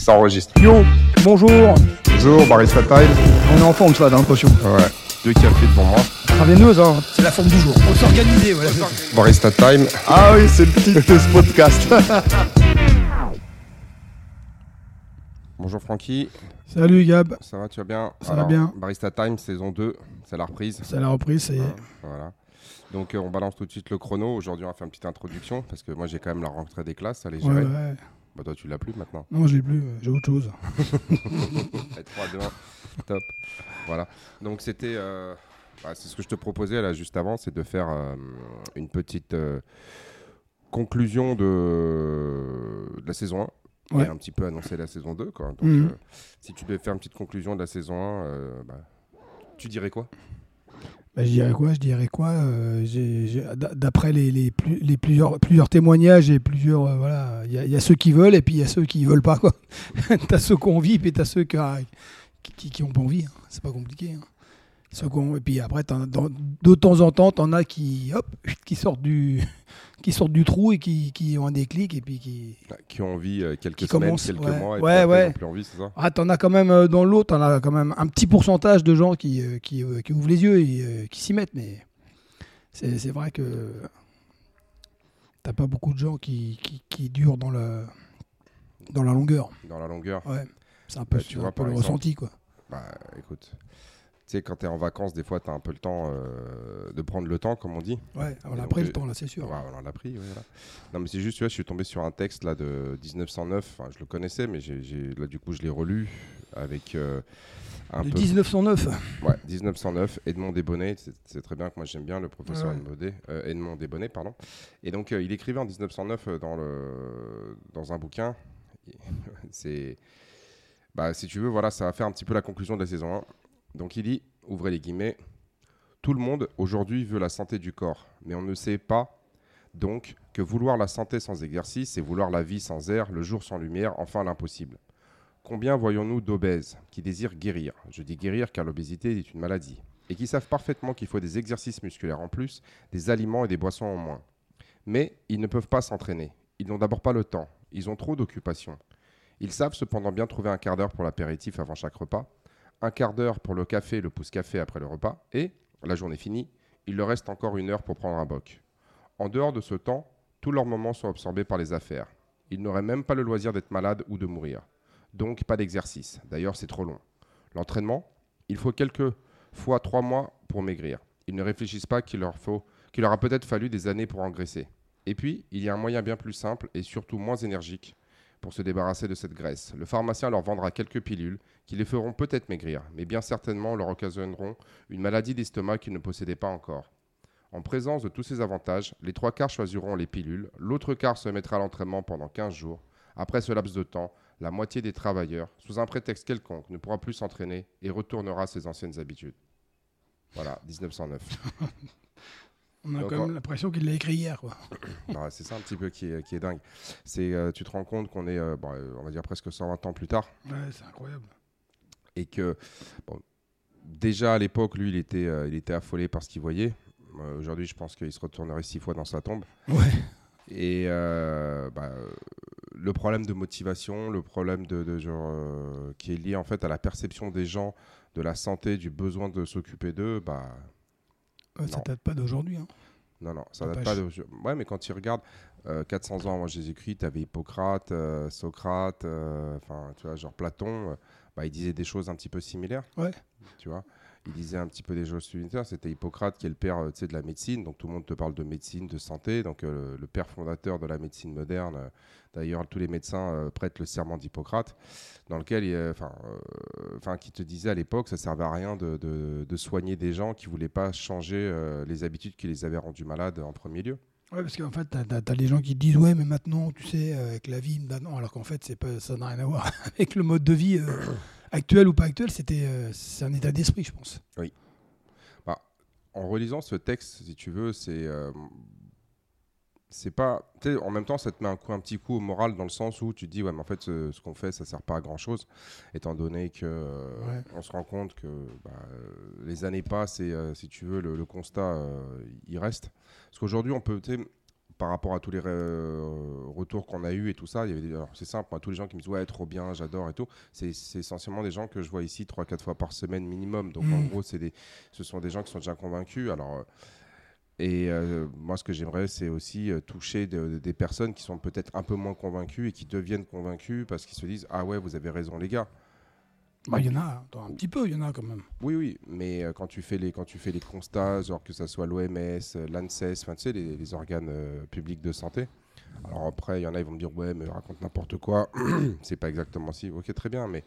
Ça enregistre. Yo, bonjour. Bonjour, Barista Time. On est en forme, ça, j'ai l'impression. Ouais. Deux cafés devant moi. Traveineuse, hein. C'est la forme du jour. Faut s'organiser, voilà. Barista Time. Ah oui, c'est le titre de ce podcast. Bonjour Francky. Salut Gab. Ça va, tu vas bien? Ça va bien. Barista Time, saison 2. C'est la reprise. C'est la reprise, ça y est. Voilà. Donc euh, on balance tout de suite le chrono. Aujourd'hui, on va faire une petite introduction parce que moi j'ai quand même la rentrée des classes à les Ouais, gérer. ouais. Bah toi tu l'as plus maintenant. Non, je l'ai plus, euh, j'ai autre chose. Allez, 3, 2, 1. Top. Voilà. Donc c'était. euh, bah, c'est ce que je te proposais là juste avant, c'est de faire euh, une petite euh, conclusion de, de la saison 1 Ouais. et un petit peu annoncer la saison 2. Quoi. Donc, Mhm. si tu devais faire une petite conclusion de la saison 1, euh, bah, tu dirais quoi? Bah, je dirais quoi Je dirais quoi Euh, D'après les, les, plus- les plusieurs, plusieurs témoignages et plusieurs. euh, voilà, il y, a- ceux qui veulent et puis il y a ceux qui veulent pas. t'as ceux envie et puis t'as ceux qui, qui, qui, ont pas envie. hein. C'est pas compliqué. hein. Et puis après, de temps en temps, t'en as qui, hop, qui sortent du, qui sortent du trou et qui, qui ont un déclic et puis qui. Bah, Qui ont envie euh, quelques Qui semaines, quelques ouais. mois, et Ouais, puis ouais. plus envie, c'est ça? Ah, t'en as quand même euh, dans l'autre, t'en as quand même un petit pourcentage de gens qui, euh, qui, qui ouvrent les yeux et qui s'y mettent, mais c'est c'est vrai que t'as pas beaucoup de gens qui, qui, qui durent dans, le, dans la longueur. Dans la longueur Ouais, c'est un peu, Bah, tu c'est un peu le exemple, ressenti, quoi. Bah écoute, tu sais, quand tu es en vacances, des fois, tu as un peu le temps euh, de prendre le temps, comme on dit. Ouais, on Et a donc, pris euh, le temps, là, c'est sûr. Ouais, on l'a pris, ouais. Non, mais c'est juste, tu vois, je suis tombé sur un texte là de 1909. Enfin, je le connaissais, mais j'ai, j'ai- là, du coup, je l'ai relu avec euh, un Le peu. 1909. Ouais, 1909, Edmond Desbonnets. C'est, très bien que moi j'aime bien le professeur Ouais. Edmond euh, Edmond Desbonnets, pardon. Et donc, euh, il écrivait en 1909 euh, dans, le, dans un bouquin. c'est. Bah, si tu veux, voilà, ça va faire un petit peu la conclusion de la saison 1. Donc, il dit, ouvrez les guillemets, tout le monde aujourd'hui veut la santé du corps, mais on ne sait pas donc que vouloir la santé sans exercice, c'est vouloir la vie sans air, le jour sans lumière, enfin l'impossible. Combien voyons-nous d'obèses qui désirent guérir? Je dis guérir car l'obésité est une maladie. Et qui savent parfaitement qu'il faut des exercices musculaires en plus, des aliments et des boissons en moins. Mais ils ne peuvent pas s'entraîner. Ils n'ont d'abord pas le temps. Ils ont trop d'occupations. Ils savent cependant bien trouver un quart d'heure pour l'apéritif avant chaque repas, un quart d'heure pour le café le pouce-café après le repas, et, la journée finie, il leur reste encore une heure pour prendre un boc. En dehors de ce temps, tous leurs moments sont absorbés par les affaires. Ils n'auraient même pas le loisir d'être malades ou de mourir. Donc pas d'exercice. D'ailleurs, c'est trop long. L'entraînement, il faut quelques fois trois mois pour maigrir. Ils ne réfléchissent pas qu'il leur, faut, qu'il leur a peut-être fallu des années pour engraisser. Et puis, il y a un moyen bien plus simple et surtout moins énergique pour se débarrasser de cette graisse. Le pharmacien leur vendra quelques pilules qui les feront peut-être maigrir, mais bien certainement leur occasionneront une maladie d'estomac qu'ils ne possédaient pas encore. En présence de tous ces avantages, les trois quarts choisiront les pilules, l'autre quart se mettra à l'entraînement pendant 15 jours. Après ce laps de temps, la moitié des travailleurs, sous un prétexte quelconque, ne pourra plus s'entraîner et retournera à ses anciennes habitudes. Voilà, 1909. On a quand même l'impression qu'il l'a écrit hier, quoi. Bah, c'est ça un petit peu qui est, qui est dingue. C'est, euh, tu te rends compte qu'on est, euh, bon, euh, on va dire presque 120 ans plus tard, Ouais, c'est incroyable. et que bon, déjà à l'époque, lui, il était, euh, il était affolé par ce qu'il voyait. Aujourd'hui, je pense qu'il se retournerait six fois dans sa tombe. Ouais. Et bah, le problème de motivation, le problème de, de genre, qui est lié en fait à la perception des gens de la santé, du besoin de s'occuper d'eux, bah Ouais, ça Non. date pas d'aujourd'hui. Hein. non, non, ça date pas de. Ouais, mais quand tu regardes euh, 400 ans avant Jésus-Christ, tu avais Hippocrate, euh, Socrate, euh, enfin, tu vois, genre Platon, euh, bah, il disait des choses un petit peu similaires. Ouais. Tu vois il disait un petit peu des choses similaires. C'était Hippocrate qui est le père euh, tu de la médecine. Donc tout le monde te parle de médecine, de santé. Donc euh, le père fondateur de la médecine moderne. euh, D'ailleurs, tous les médecins prêtent le serment d'Hippocrate, dans lequel, enfin, qui te disait à l'époque, ça servait à rien de, de- soigner des gens qui voulaient pas changer les habitudes qui les avaient rendus malades en premier lieu. Ouais, parce qu'en fait, t'as as, les gens qui disent ouais, mais maintenant, tu sais, avec la vie, alors qu'en fait, pas, ça n'a rien à voir avec le mode de vie actuel ou pas actuel. C'était, euh, c'est un état d'esprit, je pense. En relisant ce texte, si tu veux, c'est euh, c'est pas. En même temps, ça te met un, coup, un petit coup au moral dans le sens où tu te dis, ouais, mais en fait, ce, ce qu'on fait, ça sert pas à grand chose, étant donné que euh, Ouais. on se rend compte que bah, les années passent et, euh, si tu veux, le, le constat, euh, il reste. Parce qu'aujourd'hui, on peut. Par rapport à tous les euh, retours qu'on a eu et tout ça, c'est simple, tous les gens qui me disent ouais trop bien, j'adore et tout, c'est, essentiellement des gens que je vois ici 3-4 fois par semaine minimum. Donc en Mm. gros, c'est des, ce sont des gens qui sont déjà convaincus. Alors euh, et euh, moi, ce que j'aimerais, c'est aussi euh, toucher de- de- des personnes qui sont peut-être un peu moins convaincues et qui deviennent convaincues parce qu'ils se disent ah ouais, vous avez raison les gars. Bah, il y en a, un petit peu, il y en a quand même. Oui, oui, mais euh, quand tu fais les quand tu fais les constats, genre que ça soit l'OMS, euh, l'ANSES, tu sais les, les organes euh, publics de santé. Alors après, il y en a, ils vont me dire ouais, mais raconte n'importe quoi. c'est pas exactement si. Ok, très bien, mais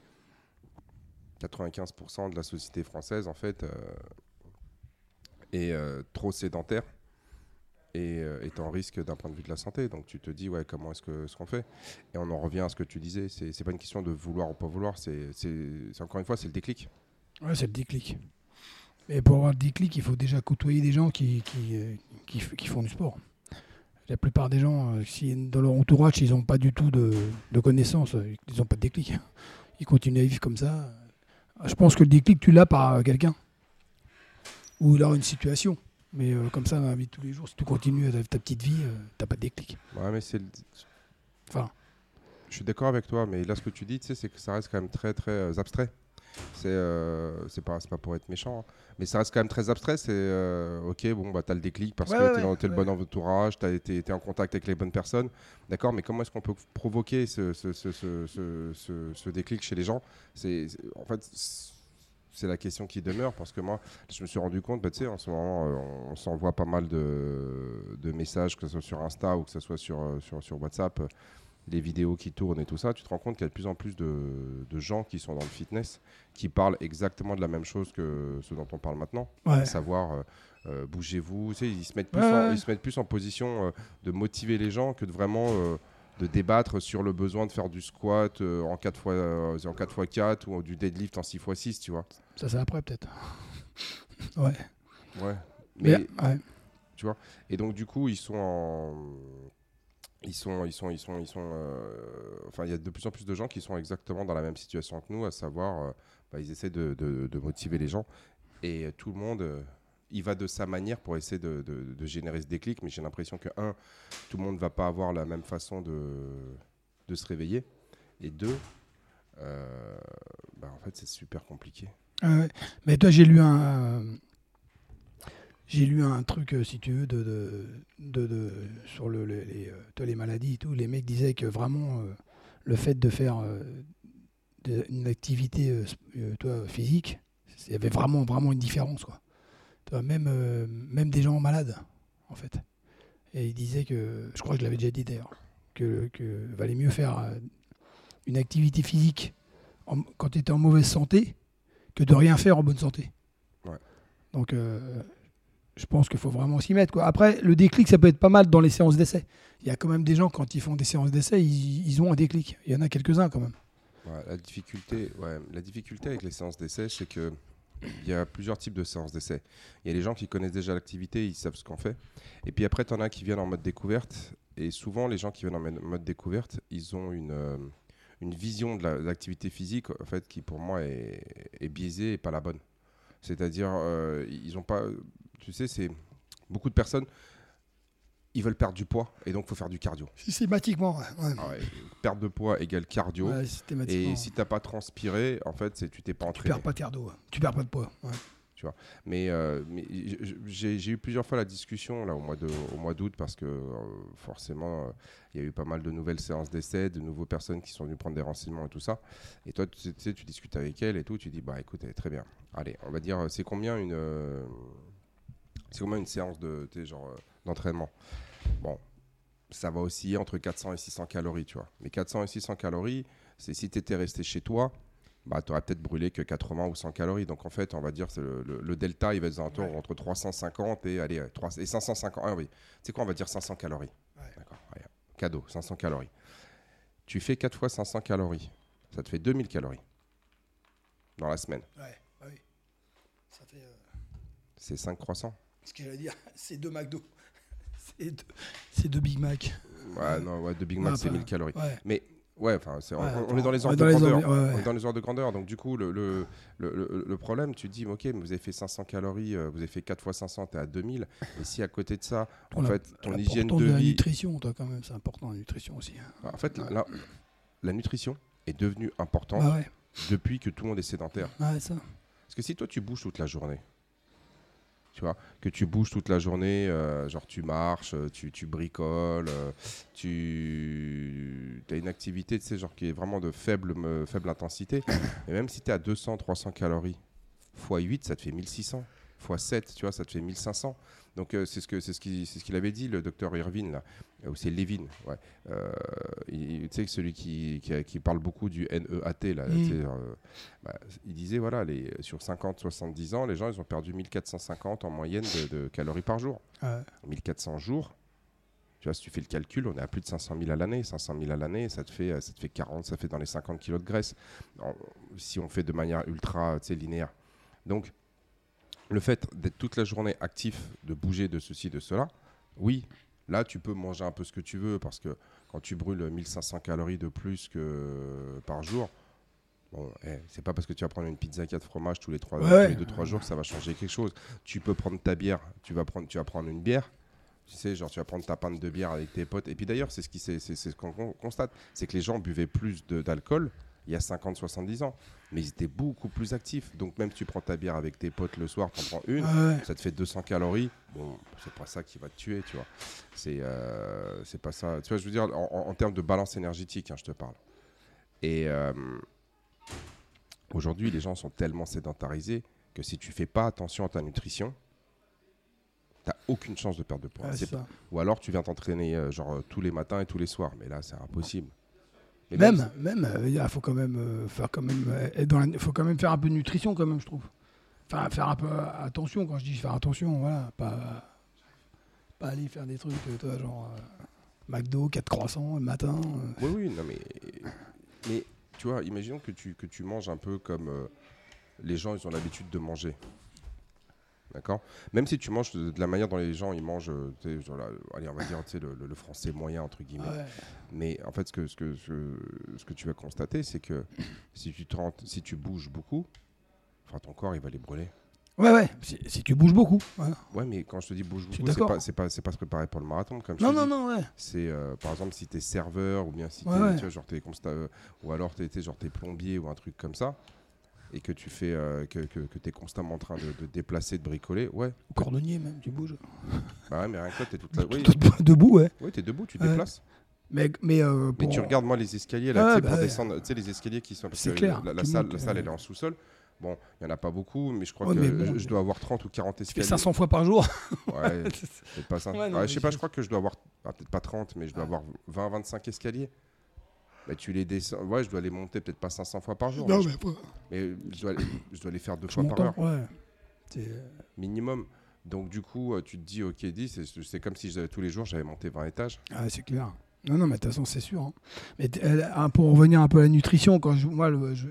95% de la société française en fait est trop sédentaire et euh, est en risque d'un point de vue de la santé. Donc tu te dis ouais, comment est-ce que ce qu'on fait? Et on en revient à ce que tu disais. C'est pas une question de vouloir ou pas vouloir. C'est encore une fois c'est le déclic. Ouais, c'est le déclic. Et pour avoir le déclic, il faut déjà côtoyer des gens qui, qui, euh, qui, font du sport. La plupart des gens, euh, si dans leur entourage, ils n'ont pas du tout de, de connaissances, ils n'ont pas de déclic. Ils continuent à vivre comme ça. Je pense que le déclic, tu l'as par quelqu'un. Ou alors une situation. Mais euh, comme ça, dans la vie de tous les jours, si tu continues vivre ta petite vie, euh, t'as pas de déclic. Ouais, mais c'est le- Enfin, Je suis d'accord avec toi, mais là, ce que tu dis, tu sais, c'est que ça reste quand même très, très euh, abstrait. C'est euh, c'est pas, c'est pas pour être méchant, hein, mais ça reste quand même très abstrait. C'est euh, ok, bon, bah, t'as le déclic parce Ouais, que ouais, t'es dans t'es le bon entourage, t'as été t'es en contact avec les bonnes personnes. D'accord, mais comment est-ce qu'on peut provoquer ce, ce, ce, ce, ce- ce- ce déclic chez les gens? C'est c'est- En fait, c'est la question qui demeure parce que moi, je me suis rendu compte, bah, tu sais, en ce moment, euh, on, on s'envoie pas mal de, de messages, que ce soit sur Insta ou que ce soit sur, euh, sur, sur WhatsApp, euh, les vidéos qui tournent et tout ça. Tu te rends compte qu'il y a de plus en plus de, de gens qui sont dans le fitness qui parlent exactement de la même chose que ce dont on parle maintenant, ouais. à savoir euh, bougez-vous. Tu sais, ils, se mettent plus Ouais, en, ouais. ils se mettent plus en position euh, de motiver les gens que de vraiment. euh, de débattre sur le besoin de faire du squat euh, en 4 fois euh, en 4 x 4 ou du deadlift en 6 x 6 tu vois. Ça, c'est après, peut-être. ouais. Ouais. Mais, Mais, ouais. et donc du coup, ils sont en ils sont ils sont ils sont ils sont euh, enfin il y a de plus en plus de gens qui sont exactement dans la même situation que nous, à savoir euh, bah, ils essaient de, de- de motiver les gens et tout le monde il va de sa manière pour essayer de, de- générer ce déclic, mais j'ai l'impression que un, tout le monde va pas avoir la même façon de, de se réveiller, et deux, euh, bah, en fait c'est super compliqué. Ah. Mais toi, j'ai lu un. euh, J'ai lu un truc, euh, si tu veux, de, de, sur le, le- les, euh, les maladies et tout. Les mecs disaient que vraiment, le fait de faire une activité toi, physique, il y avait vraiment, vraiment une différence. Quoi. Même, euh, même des gens malades, en fait. Et il disait que, je crois que je l'avais déjà dit d'ailleurs, que, que valait mieux faire euh, une activité physique en- quand tu étais en mauvaise santé que de rien faire en bonne santé. Ouais. Donc, euh, je pense qu'il faut vraiment s'y mettre. Quoi. Après, le déclic, ça peut être pas mal dans les séances d'essai. Il y a quand même des gens, quand ils font des séances d'essai, ils, ils ont un déclic. Il y en a quelques-uns quand même. Ouais, la, difficulté, ouais, la difficulté avec les séances d'essai, c'est que il y a plusieurs types de séances d'essai. Il y a les gens qui connaissent déjà l'activité, ils savent ce qu'on fait. Et puis après, tu en as qui viennent en mode découverte. Et souvent, les gens qui viennent en mode- découverte, ils ont une, euh, une vision de la- de l'activité physique, en fait, qui pour moi est, biaisée et pas la bonne. C'est-à-dire, euh, ils ont pas. Tu sais, c'est. Beaucoup de personnes, ils veulent perdre du poids, et donc il faut faire du cardio. Systématiquement, ouais. Ah ouais, perte de poids égale cardio. Ouais. Et si t'as pas transpiré, en fait, c'est tu t'es pas tu entraîné. perds pas de cardio, tu perds pas de poids. Mais, euh, mais j- j'ai eu plusieurs fois la discussion là au mois de au mois d'août parce que euh, forcément euh, il y a eu pas mal de nouvelles séances d'essai, de nouvelles personnes qui sont venues prendre des renseignements et tout ça. Et toi, tu sais, tu tu discutes avec elle et tout, tu dis bah écoute, est très bien. Allez, on va dire euh, c'est combien une euh, c'est combien une séance de tu sais, genre euh, d'entraînement. Bon, ça va osciller entre 400 et 600 calories, tu vois. Mais 400 et 600 calories, c'est si tu étais resté chez toi, bah, tu aurais peut-être brûlé que 80 ou 100 calories. Donc en fait, on va dire que le, le- le delta, il va être Ouais. entre 350 et, allez, euh, 3 et 550. Ah oui, tu sais quoi, on va dire 500 calories. Ouais. D'accord, allez, cadeau, 500 calories. Tu fais 4 fois 500 calories, ça te fait 2000 calories dans la semaine. Ouais, bah oui. Ça fait euh, C'est 5 croissants. ce que j'allais dire, c'est deux McDo. C'est deux, deux Big Mac. Ouais, non, ouais, de Big Mac, c'est pas- 1000 calories. Mais Ouais, enfin, on- est dans les ordres de grandeur. ordres- ouais, ouais. On est dans les ordres de grandeur. Donc, du coup, le, le, le, problème, tu te dis, ok, mais vous avez fait 500 calories, euh, vous avez fait 4 fois 500, t'es à 2000. Et si à côté de ça, en fait, ton hygiène de de la vie. nutrition, toi, quand même, c'est important, la nutrition aussi. hein. En fait, la, la nutrition est devenue importante Bah depuis que tout le monde est sédentaire. ça. Parce que si toi, tu bouges toute la journée, tu vois, que tu bouges toute la journée, euh, genre tu marches, euh, tu, tu bricoles, euh, tu as une activité, tu sais, genre qui est vraiment de faible, faible intensité, et même si tu es à 200, 300 calories, x 8, ça te fait 1600, x 7, tu vois, ça te fait 1500. Donc euh, c'est ce que c'est ce qu'il c'est ce qu'il avait dit le docteur Irvine là, euh, ou c'est Levin, ouais. Euh, tu sais celui qui, qui, parle beaucoup du NEAT là, Mm. bah, il disait voilà les sur 50 70 ans les gens ils ont perdu 1450 en moyenne de, de calories par jour. Ouais. 1400 jours. Tu vois, si tu fais le calcul, on est à plus de 500 000 à l'année. 500 000 à l'année, ça te fait, ça te fait 40, ça fait dans les 50 kilos de graisse. Si on fait de manière ultra linéaire. Donc, le fait d'être toute la journée actif, de bouger de ceci, de cela, oui, là, tu peux manger un peu ce que tu veux parce que quand tu brûles 1500 calories de plus que par jour, bon, eh, c'est pas parce que tu vas prendre une pizza 4 fromages tous les 3 Ouais. 2-3 jours que ça va changer quelque chose. Tu peux prendre ta bière, tu vas prendre, tu vas prendre une bière. Tu sais, genre, tu vas prendre ta pinte de bière avec tes potes. Et puis d'ailleurs, c'est ce qui c'est ce qu'on con- constate c'est que les gens buvaient plus de- d'alcool il y a 50-70 ans. Mais ils étaient beaucoup plus actifs. Donc, même si tu prends ta bière avec tes potes le soir, tu en prends une, Ouais, ça te fait 200 calories. Bon, c'est pas ça qui va te tuer, tu vois. C'est euh, c'est pas ça. Tu vois, je veux dire, en, termes de balance énergétique, hein, je te parle. Et euh, aujourd'hui, les gens sont tellement sédentarisés que si tu fais pas attention à ta nutrition, t'as aucune chance de perdre de poids. ouais, C'est c'est ça. ou alors tu viens t'entraîner euh, genre tous les matins et tous les soirs. Mais là, c'est impossible. Même, même, euh, il faut quand même euh, faire quand même, euh, être dans la- faut quand même faire un peu de nutrition quand même, je trouve. Enfin, faire un peu attention quand je dis faire attention, voilà, pas, pas aller faire des trucs, toi, genre euh, McDo, 4 croissants le matin. euh. Oui, oui, non, mais, mais tu vois, imaginons que tu, que tu manges un peu comme euh, les gens, ils ont l'habitude de manger. D'accord Même si tu manges de, de la manière dont les gens, ils mangent, euh, genre allez, on va dire, le, le- le français moyen, entre guillemets. Ouais. Mais en fait, ce que, ce que, ce, ce que tu vas constater, c'est que si tu, te rends- si tu bouges beaucoup, enfin, ton corps, il va les brûler. ouais, ouais, si, si tu bouges beaucoup. Ouais, mais quand je te dis bouge beaucoup, c'est pas, c'est pas, pas se préparer pour le marathon, comme Non, non, dis. non, ouais. C'est euh, par exemple si tu es serveur ou bien si Ouais, t'es, ouais. genre t'es constat- euh, ou alors tu es genre t'es plombier ou un truc comme ça et que tu fais euh, que, que, tu es constamment en train de, de déplacer, de bricoler, ouais. Cordonnier même, tu bouges. Bah ouais, mais rien que toi, t'es toute la... oui, Debout, ouais. oui, t'es debout, tu Ouais. déplaces. Mais, mais, euh, Mais pour- tu regardes moi les escaliers là, Ah, tu sais, bah pour ouais. descendre, tu sais les escaliers qui sont parce que clair, la, la salle, la salle elle est en sous-sol. Bon, il y en a pas beaucoup, mais je crois Ouais, que mais bon, je, je dois avoir 30 ou 40 tu fais escaliers. 500 fois par jour. Ouais, pas ça. Ouais, non, mais je sais pas, je- crois que je dois avoir ah, peut-être pas 30, mais je dois Ah. avoir 20 25 escaliers. Bah, tu les descends, ouais, je dois les monter peut-être pas 500 fois par jour. Non, mais je- mais pas. Mais je dois, les- je dois les faire deux Je fois par heure, ouais. Euh, minimum. Donc du coup, euh, tu te dis, ok, 10, c'est- comme si tous les jours j'avais monté 20 étages. Ah, c'est clair. Non, non, mais de toute façon, c'est sûr. hein. Mais euh, hein, pour revenir un peu à la nutrition, quand je, moi, le- je-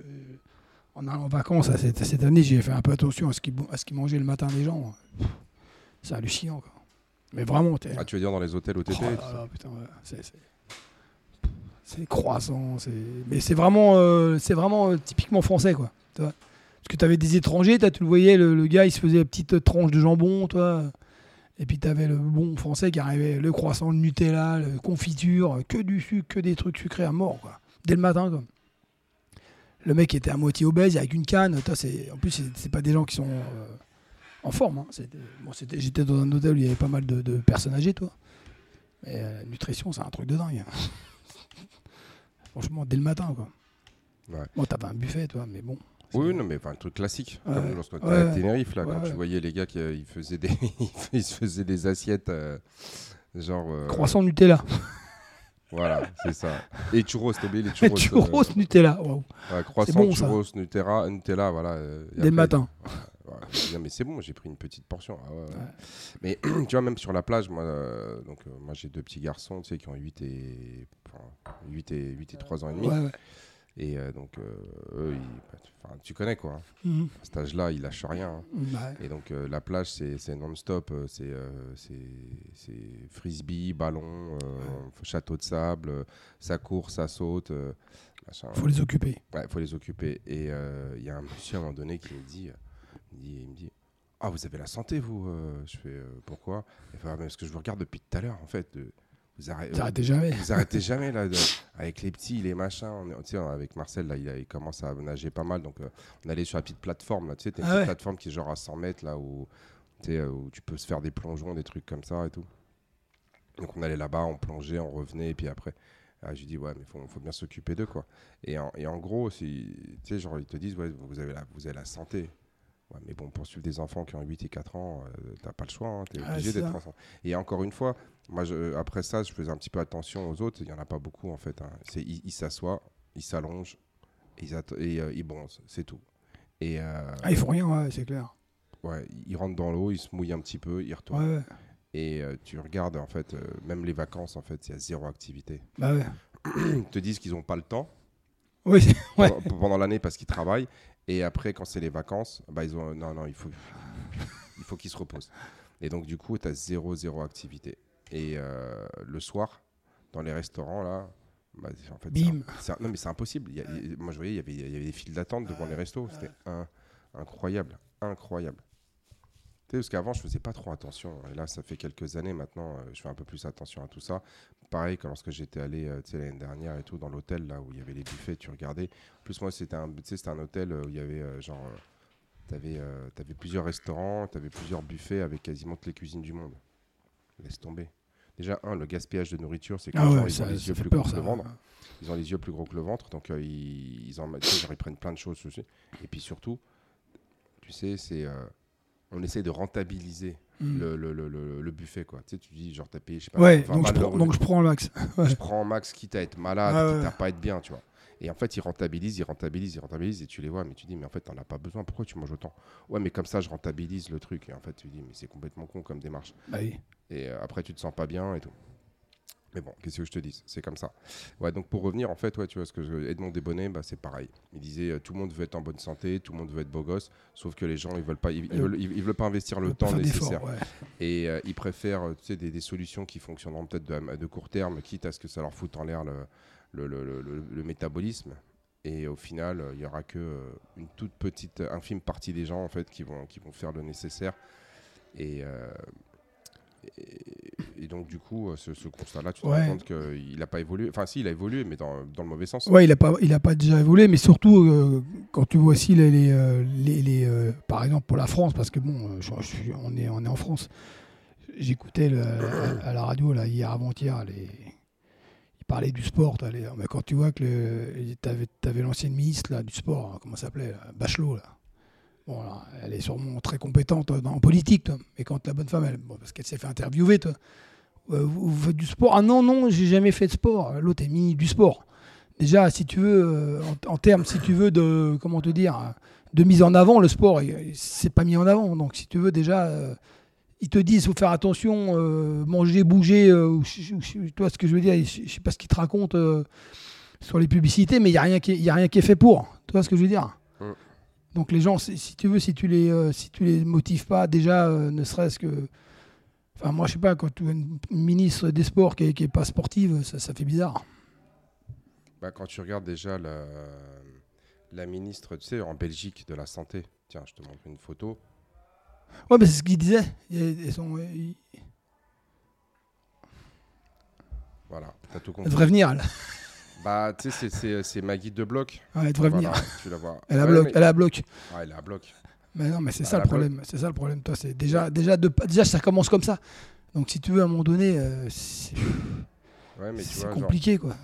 en allant en vacances à cette, cette année, j'ai fait un peu attention à ce qu'ils mangeaient le matin les gens. Pff, C'est hallucinant. Quoi. Mais vraiment, Ah, tu veux dire dans les hôtels OTT Oh là là, putain, ouais, c'est croissant. c'est- Mais c'est vraiment, euh, euh, typiquement français, quoi. Parce que tu avais des étrangers, tu le voyais, le, gars, il se faisait une petite tranche de jambon, toi. Et puis tu avais le bon français qui arrivait, le croissant, le Nutella, le confiture, que du sucre, que des trucs sucrés à mort, quoi. Dès le matin, quoi. Le mec était à moitié obèse, avec une canne. toi, c'est- En plus, c'est pas des gens qui sont euh, en forme. hein. J'étais dans un hôtel où il y avait pas mal de, de personnes âgées, toi. Mais la nutrition, c'est un truc de dingue. Franchement, dès le matin, quoi. Ouais. Bon, t'avais un buffet, toi, mais bon. Oui, non, mais enfin, un truc classique. Ouais. Comme lorsqu'on était Ouais, à. Tenerife, là, quand tu voyais les gars qui euh, ils faisaient des, ils se faisaient des assiettes, euh, genre. euh, Croissant Nutella. Voilà, c'est ça. Et churros, t'as oublié les churros. Churros Nutella. Ouais, croissant, bon, ça. churros, Nutella, Nutella, voilà. Dès le matin. Non, mais c'est bon, j'ai pris une petite portion. Ah ouais, ouais. Ouais. Mais tu vois, même sur la plage, moi, euh, donc, euh, moi j'ai deux petits garçons tu sais, qui ont 8 et, enfin, 8 et, 8 et 3 ans et demi. Ouais, ouais. Et euh, donc, euh, eux, ils- bah, tu- connais quoi. hein. Mhm. À cet âge-là, ils lâchent rien. hein. Bah, Et donc, euh, la plage, c'est non-stop. C'est frisbee, ballon, château de sable, ça court, ça saute. machin. faut les occuper. Ouais, faut les occuper. Et il y a un monsieur à un moment donné qui me dit, il me dit, il me dit Ah, vous avez la santé, vous Je fais euh, Pourquoi? Il fait Ah, mais Parce que je vous regarde depuis tout à l'heure, en fait. de- vous, arrêtez, T'arrêtais jamais. vous arrêtez jamais, là, de- avec les petits, les machins. On avec Marcel, là, il, a- il commence à nager pas mal. Donc, euh, on allait sur la petite plateforme, là. Tu sais, une Ah ouais. plateforme qui est genre à 100 mètres, là, où, euh, où tu peux se faire des plongeons, des trucs comme ça et tout. Donc, on allait là-bas, on plongeait, on revenait, et puis après. Ah, j'ai dit, ouais, mais faut, faut bien s'occuper d'eux, quoi. Et en, et en gros, si, genre, ils te disent, ouais, vous avez la, vous avez la santé. Ouais, mais bon, pour suivre des enfants qui ont 8 et 4 ans, euh, t'as pas le choix, hein, t'es Ah, obligé d'être enfant. Et encore une fois, moi, je, après ça, je faisais un petit peu attention aux autres. Il y en a pas beaucoup, en fait. hein. C'est, ils s'assoient, ils s'allongent, ils, et euh, ils bronzent, c'est tout. Et euh, Ah, ils font rien, ouais, c'est clair. ouais, ils rentrent dans l'eau, ils se mouillent un petit peu, ils retournent. Ouais, ouais. Et euh, tu regardes, en fait, euh, même les vacances, en fait, il y a zéro activité. Bah ouais. Ils te disent qu'ils n'ont pas le temps Oui, c'est- ouais. pendant, pendant l'année parce qu'ils travaillent. Et après, quand c'est les vacances, bah, ils ont non, non, il faut, il faut qu'ils se reposent. Et donc, du coup, tu as zéro, zéro activité. Et euh, le soir, dans les restaurants, là, bah, en fait, c'est Bim. un- c'est un- non, mais c'est impossible. Il y a- il y a- moi, je voyais, il y avait, il y avait des files d'attente devant les restos. C'était un- incroyable, incroyable. Parce qu'avant, je faisais pas trop attention. Et là, ça fait quelques années maintenant, euh, je fais un peu plus attention à tout ça. Pareil que lorsque j'étais allé euh, tu sais, l'année dernière et tout dans l'hôtel là où il y avait les buffets, tu regardais. En plus, moi, c'était un, un hôtel euh, où il y avait genre, tu avais, plusieurs restaurants, tu avais plusieurs buffets avec quasiment toutes les cuisines du monde. Laisse tomber. Déjà, un, le gaspillage de nourriture, c'est que Ah ils ça, ont les yeux plus peur, gros que le ventre. Ils ont les yeux plus gros que le ventre, donc euh, ils, ils, en, tu sais, genre, ils prennent plein de choses aussi. Et puis surtout, tu sais, c'est, euh, on essaie de rentabiliser Mm. le, le, le, le- le buffet, quoi. Tu sais, tu dis, genre, t'as payé, je sais pas, Ouais, 20 donc je, prends, donc je prends max. je prends en max quitte à être malade, Ah quitte à pas être bien, tu vois. Et en fait, ils rentabilisent, ils rentabilisent, ils rentabilisent, et tu les vois, mais tu dis, mais en fait, t'en as pas besoin, pourquoi tu manges autant? Ouais, mais comme ça, je rentabilise le truc. Et en fait, tu dis, mais c'est complètement con comme démarche. Bah oui. Et euh, après, tu te sens pas bien et tout. Mais bon, qu'est-ce que je te dis C'est comme ça. Ouais, donc pour revenir, en fait, ouais, tu vois, ce que je- Edmond Desbonnets, bah, c'est pareil. Il disait, euh, tout le monde veut être en bonne santé, tout le monde veut être beau gosse, sauf que les gens, ils veulent pas, ils, ils veulent, ils- ils veulent pas investir le temps nécessaire. ouais. Et euh, ils préfèrent tu sais, des, des solutions qui fonctionneront peut-être de, de court terme, quitte à ce que ça leur foute en l'air le, le, le- le- le- le métabolisme. Et au final, euh, il n'y aura que euh, une toute petite, infime partie des gens en fait, qui, vont, qui vont faire le nécessaire. Et, et, donc, du coup, euh, ce, ce constat-là, tu te Ouais. rends compte qu'il n'a pas évolué. Enfin, si, il a évolué, mais dans, dans le mauvais sens. Ouais, il n'a pas, il a pas déjà évolué, mais surtout euh, quand tu vois aussi les, les, euh, les- les, euh, par exemple pour la France, parce que bon, je- je suis- on est, on est en France. J'écoutais à, à la radio là hier avant-hier, les, ils parlaient du sport. mais quand tu vois que tu avais, l'ancienne ministre là, du sport, hein, comment ça s'appelait, Bachelot là. Bon, elle est sûrement très compétente en politique, toi. mais quand la bonne femme, elle, parce qu'elle s'est fait interviewer, toi. Euh, vous, faites du sport? Ah non, non, j'ai jamais fait de sport. L'autre est ministre du sport. Déjà, si tu veux, euh, en, termes, si tu veux, de, comment te dire, de mise en avant, le sport, c'est pas mis en avant. Donc, si tu veux, déjà, euh, ils te disent, faut faire attention, euh, manger, bouger, ou toi, ce que je veux dire, je, je sais pas ce qu'ils te racontent sur les publicités, mais il n'y a, rien qui est- il y a rien qui est fait pour. Tu vois ce que je veux dire? Mm. Donc, les gens, si, si tu veux, si tu les, euh, si tu les motives pas, déjà, euh, ne serait-ce que. Enfin, moi, je sais pas, quand tu une, ministre des Sports qui n'est pas sportive, ça, ça fait bizarre. Bah, quand tu regardes déjà la, la ministre, tu sais, en Belgique de la santé, tiens, je te montre une photo. Ouais, mais c'est ce qu'il disait. Ils- ils sont- ils- Voilà, t'as tout Elle compris. devrait venir, elle. Bah, tu sais, c'est- ma guide de bloc. Elle devrait Voilà, venir. tu la vois. Elle a Ouais, bloc. mais- Elle a bloc. Ouais, elle à bloc. Mais non, mais c'est Bah, ça le problème. C'est ça le problème. Toi, c'est déjà, déjà, de, déjà, ça commence comme ça. Donc, si tu veux, à un moment donné, euh, c'est Ouais, genre, compliqué, quoi.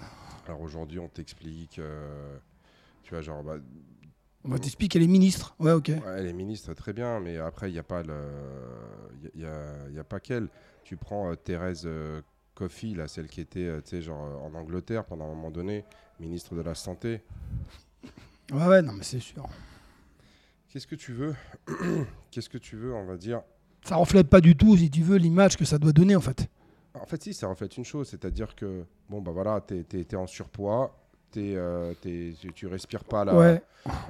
alors aujourd'hui, on t'explique, euh, tu vois, genre, bah, On va t'expliquer qu'elle est ministre. Ouais, ok. ouais, elle est ministre, très bien, mais après, il n'y a pas le, il y a, y a pas qu'elle. Tu prends euh, Thérèse euh, Coffey, là, celle qui était, euh, tu sais, genre, euh, en Angleterre pendant un moment donné, ministre de la Santé. Ouais, ouais, non, mais c'est sûr. Qu'est-ce que tu veux Qu'est-ce que tu veux, on va dire? Ça reflète pas du tout, si tu veux, l'image que ça doit donner, en fait. En fait, si, ça reflète une chose, c'est-à-dire que, bon, bah voilà, t'es es, en surpoids, t'es, euh, t'es- tu, tu respires pas la, Ouais.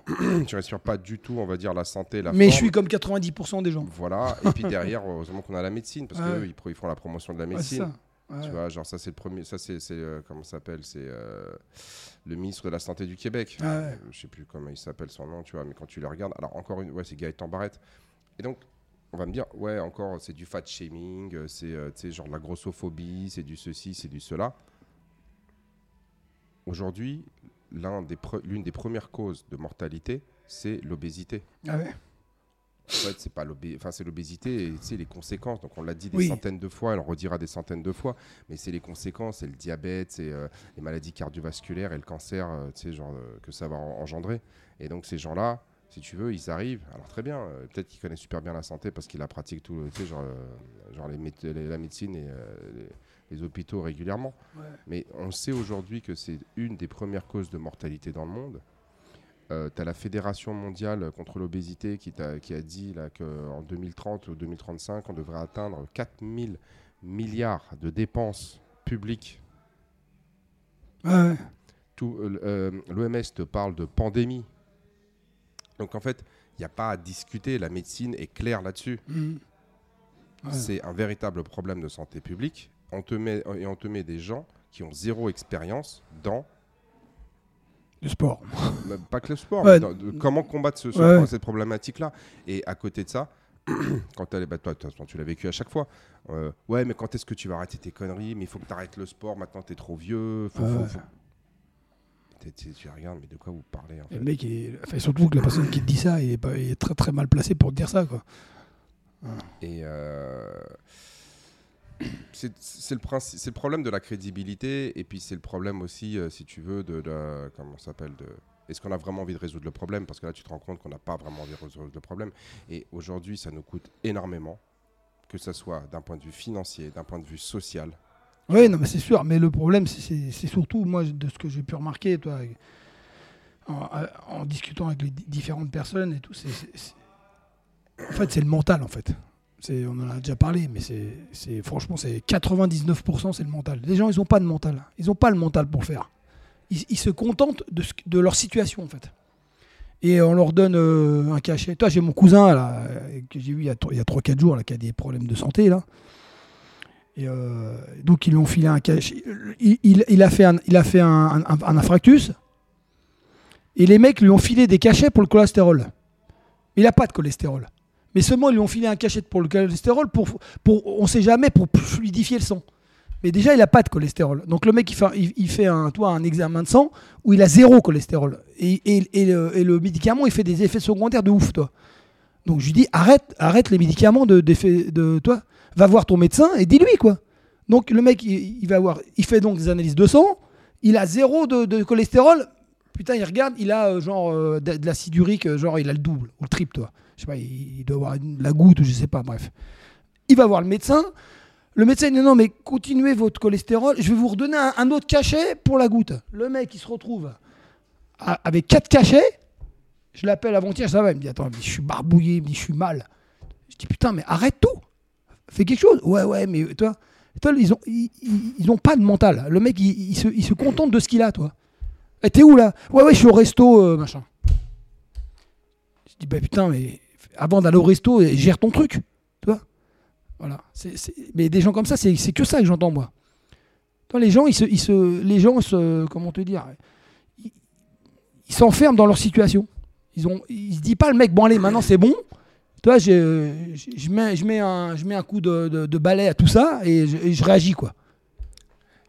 tu respires pas du tout, on va dire la santé, la Mais je suis comme 90% des gens. Voilà. Et puis derrière, heureusement qu'on a la médecine parce Ouais. qu'eux, ils, font la promotion de la médecine. Ouais. Tu vois, genre ça c'est le premier, ça c'est, euh, comment ça s'appelle, c'est euh, le ministre de la santé du Québec. Ouais. Euh, je sais plus comment il s'appelle son nom, tu vois, mais quand tu le regardes, alors encore une, ouais, c'est Gaëtan Barrette. Et donc, on va me dire, ouais, encore, c'est du fat shaming, euh, c'est, euh, tu sais, genre de la grossophobie, c'est du ceci, c'est du cela. Aujourd'hui, l'un des pre- l'une des premières causes de mortalité, c'est l'obésité. Ah ouais. En fait, c'est pas l'obé- enfin, c'est l'obésité et tu sais, les conséquences. Donc, on l'a dit des Oui. centaines de fois, et on le redira des centaines de fois, mais c'est les conséquences, c'est le diabète, c'est euh, les maladies cardiovasculaires et le cancer, euh, tu sais, genre, euh, que ça va en- engendrer. Et donc, ces gens-là, si tu veux, ils arrivent. Alors, très bien, peut-être qu'ils connaissent super bien la santé parce qu'ils la pratiquent tout, tu sais, genre, genre les méde- les- la médecine et les, les hôpitaux régulièrement. Ouais. Mais on sait aujourd'hui que c'est une des premières causes de mortalité dans le monde. Tu as la Fédération mondiale contre l'obésité qui, qui a dit qu'en 2030 ou 2035, on devrait atteindre 4000 milliards de dépenses publiques. Ouais. L'OMS te parle de pandémie. Donc en fait, il n'y a pas à discuter. La médecine est claire là-dessus. Ouais. C'est un véritable problème de santé publique. On te met, et on te met des gens qui ont zéro expérience dans Du sport. Pas que le sport, Ouais. mais dans- de comment combattre ce- ce- Ouais. cette problématique-là. Et à côté de ça, quand elle est, bah, toi, tu l'as vécu à chaque fois. euh, ouais, mais quand est-ce que tu vas arrêter tes conneries? Mais il faut que tu arrêtes le sport. Maintenant, tu es trop vieux. Faut, faut- tu regardes, mais de quoi vous parlez en Et fait? le mec, il est- enfin, surtout que la personne qui te dit ça, il est, pas, il est très très mal placé pour te dire ça. Quoi. Et euh, c'est le, problème de la crédibilité, et puis c'est le problème aussi, euh, si tu veux, de, comment ça s'appelle, est-ce qu'on a vraiment envie de résoudre le problème? Parce que là, tu te rends compte qu'on n'a pas vraiment envie de résoudre le problème. Et aujourd'hui, ça nous coûte énormément, que ce soit d'un point de vue financier, d'un point de vue social. Oui, non, mais c'est sûr. Mais le problème, c'est- surtout, moi, de ce que j'ai pu remarquer, toi, en, en discutant avec les di- différentes personnes et tout, c'est- En fait, c'est le mental, en fait. On en a déjà parlé, mais c'est franchement, c'est 99%, c'est le mental. Les gens, ils n'ont pas de mental. Ils n'ont pas le mental pour faire. Ils, se contentent de, leur situation, en fait. Et on leur donne euh, un cachet. Toi, j'ai mon cousin, là, que j'ai vu il y a, tro- il y a 3-4 jours, là, qui a des problèmes de santé, là. Euh, donc ils lui ont filé un cachet. Il, a fait, un, il infarctus. Et les mecs lui ont filé des cachets pour le cholestérol. Il n'a pas de cholestérol. Mais seulement ils lui ont filé un cachet pour le cholestérol pour, pour on sait jamais, pour fluidifier le sang. Mais déjà, il n'a pas de cholestérol. Donc le mec, il fait, il, fait un, toi, un examen de sang où il a zéro cholestérol. Et, et- et le, médicament, il fait des effets secondaires de ouf, toi. Donc je lui dis, arrête, arrête les médicaments de, d'effets de toi. Va voir ton médecin et dis-lui, quoi. Donc le mec, il, va voir, il fait donc des analyses de sang. Il a zéro de, de cholestérol. Putain, il regarde, il a euh, genre euh, de, de l'acide urique, euh, genre il a le double ou le triple, toi. Je sais pas, il, doit avoir la goutte ou je sais pas, bref. Il va voir le médecin. Le médecin dit non, mais continuez votre cholestérol. Je vais vous redonner un, autre cachet pour la goutte. Le mec, il se retrouve avec quatre cachets. Je l'appelle avant-hier, ça va. Il me dit attends, je suis barbouillé, je suis mal. Je dis putain, mais arrête tout. Fais quelque chose. Ouais, ouais, mais toi, ils ont, ils, ont pas de mental. Le mec, il, se, contente de ce qu'il a, toi. T'es où là? Ouais, ouais, je suis au resto, euh, machin. Je dis bah putain, mais avant d'aller au resto, gère ton truc. Tu vois Voilà. Mais des gens comme ça, c'est que ça que j'entends, moi. Toi, les gens, ils se, ils se, les gens se, comment te dire, ils s'enferment dans leur situation. Ils ont, ils se disent pas le mec, bon allez, maintenant c'est bon. Toi, je, je, mets, je mets un, je mets un coup de balai à tout ça et je, et je réagis quoi.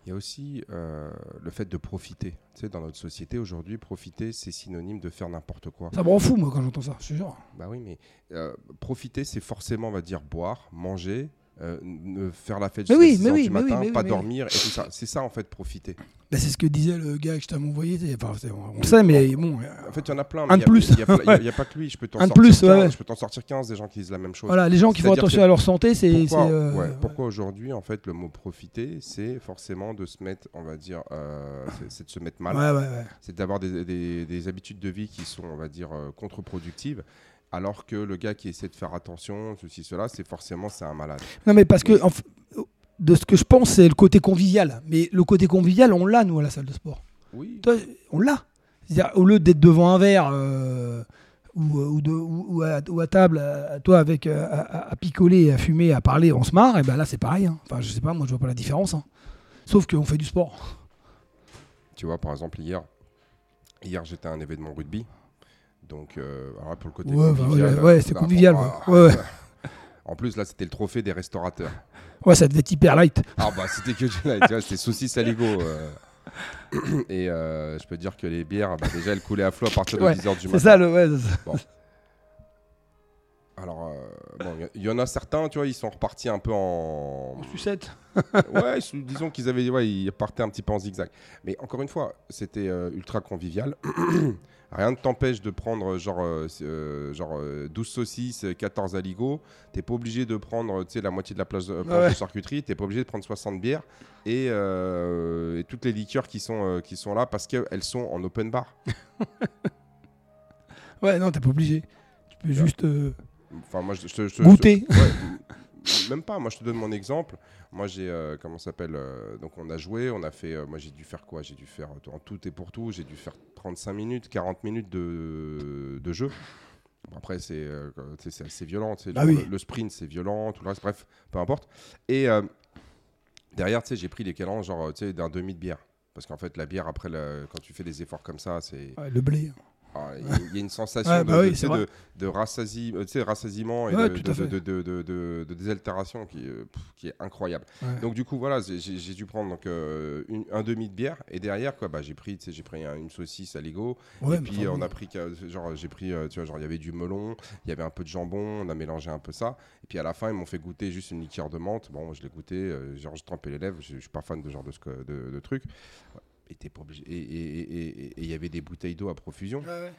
Il y a aussi euh, le fait de profiter. Tu sais, dans notre société aujourd'hui, profiter, c'est synonyme de faire n'importe quoi. Ça me rend fou moi quand j'entends ça. Je te jure. Bah oui, mais euh, profiter, c'est forcément, on va dire, boire, manger, euh, ne faire la fête jusqu'à oui, 6 mais heures oui, du mais oui, matin, mais pas mais oui. dormir et tout ça. C'est ça, en fait, profiter. Bah, c'est ce que disait le gars que je t'avais envoyé. Enfin, on le sait, mais bon. En fait, il y en a plein. Un de plus. Il n'y a, pas que lui. Je peux t'en sortir plus, ouais, 15, ouais. Je peux t'en sortir 15 des gens qui disent la même chose. Voilà, les gens qui font attention à leur santé, c'est. Pourquoi, euh, ouais, pourquoi aujourd'hui, en fait, le mot profiter, c'est forcément de se mettre, on va dire, euh, c'est- c'est de se mettre mal. Ouais, ouais, ouais. c'est d'avoir des, des- des habitudes de vie qui sont, on va dire, euh, contre-productives, alors que le gars qui essaie de faire attention, ceci, cela, c'est forcément c'est un malade. Non, mais parce que en f- de ce que je pense, c'est le côté convivial. Mais le côté convivial, on l'a nous à la salle de sport. Oui. Toi, on l'a. C'est-à-dire, au lieu d'être devant un verre euh, ou, ou, de- ou- ou à, ou à table, à- toi, avec, euh, à, à- à picoler, à fumer, à parler, on se marre, et ben là, c'est pareil. hein. Enfin, je sais pas, moi, je vois pas la différence. hein. Sauf qu'on fait du sport. Tu vois, par exemple, hier, hier j'étais à un événement rugby. Donc, euh, alors là, pour le côté Ouais, convivial, ouais, ouais, c'est convivial, ouais. Ouais. En plus, là, c'était le trophée des restaurateurs. Ouais, ça devait être hyper light. Ah bah c'était que du light, c'était saucisse à l'ego. euh. Et euh, je peux dire que les bières, bah, déjà elles coulaient à flot à partir de Ouais, 10h du C'est matin. ça, le. Ouais, c'est ça. Alors, euh, bon, il y, y en a certains, tu vois, ils sont repartis un peu en. Sucette. Ouais, disons qu'ils avaient, ouais, ils partaient un petit peu en zigzag. Mais encore une fois, c'était euh, ultra convivial. Rien ne t'empêche de prendre genre, euh, euh, genre euh, 12 saucisses, 14 aligots. T'es pas obligé de prendre la moitié de la plage de, planche Ouais. de charcuterie. T'es pas obligé de prendre 60 bières et, euh, et toutes les liqueurs qui sont, euh, qui sont là parce qu'elles sont en open bar. Ouais, non, t'es pas obligé. Tu peux juste euh, Enfin, moi, je, je- je- goûter. ouais, même pas. Moi, je te donne mon exemple. Moi, j'ai euh, comment ça s'appelle euh, Donc, on a joué, on a fait. euh, moi, j'ai dû faire quoi? J'ai dû faire euh, en tout et pour tout. J'ai dû faire 35 minutes, 40 minutes de, de jeu. Bon, après, c'est c'est assez violent. Ah oui. le, sprint, c'est violent. Tout le reste, bref, peu importe. Et derrière, tu sais, j'ai pris l'équivalent genre tu sais, d'un demi de bière. Parce qu'en fait, la bière, après, quand tu fais des efforts comme ça, c'est. Ouais, le blé. Ah, Il y a- une sensation Ouais, de, bah oui, de, de rassasi- euh, rassasiement et Ouais, de, désaltération qui, euh, pff, qui est incroyable. Ouais. Donc du coup voilà, j'ai- dû prendre donc, euh, une- un demi de bière et derrière quoi, bah, j'ai pris, j'ai pris un- une saucisse à l'ego et puis on a pris genre j'ai pris tu vois genre il y avait du melon, il y avait un peu de jambon, on a mélangé un peu ça et puis à la fin ils m'ont fait goûter juste une liqueur de menthe. Bon je l'ai goûté, genre je trempais les lèvres, je, je suis pas fan de ce genre de, de, de trucs. Et pas obligé. Il y avait des bouteilles d'eau à profusion ouais.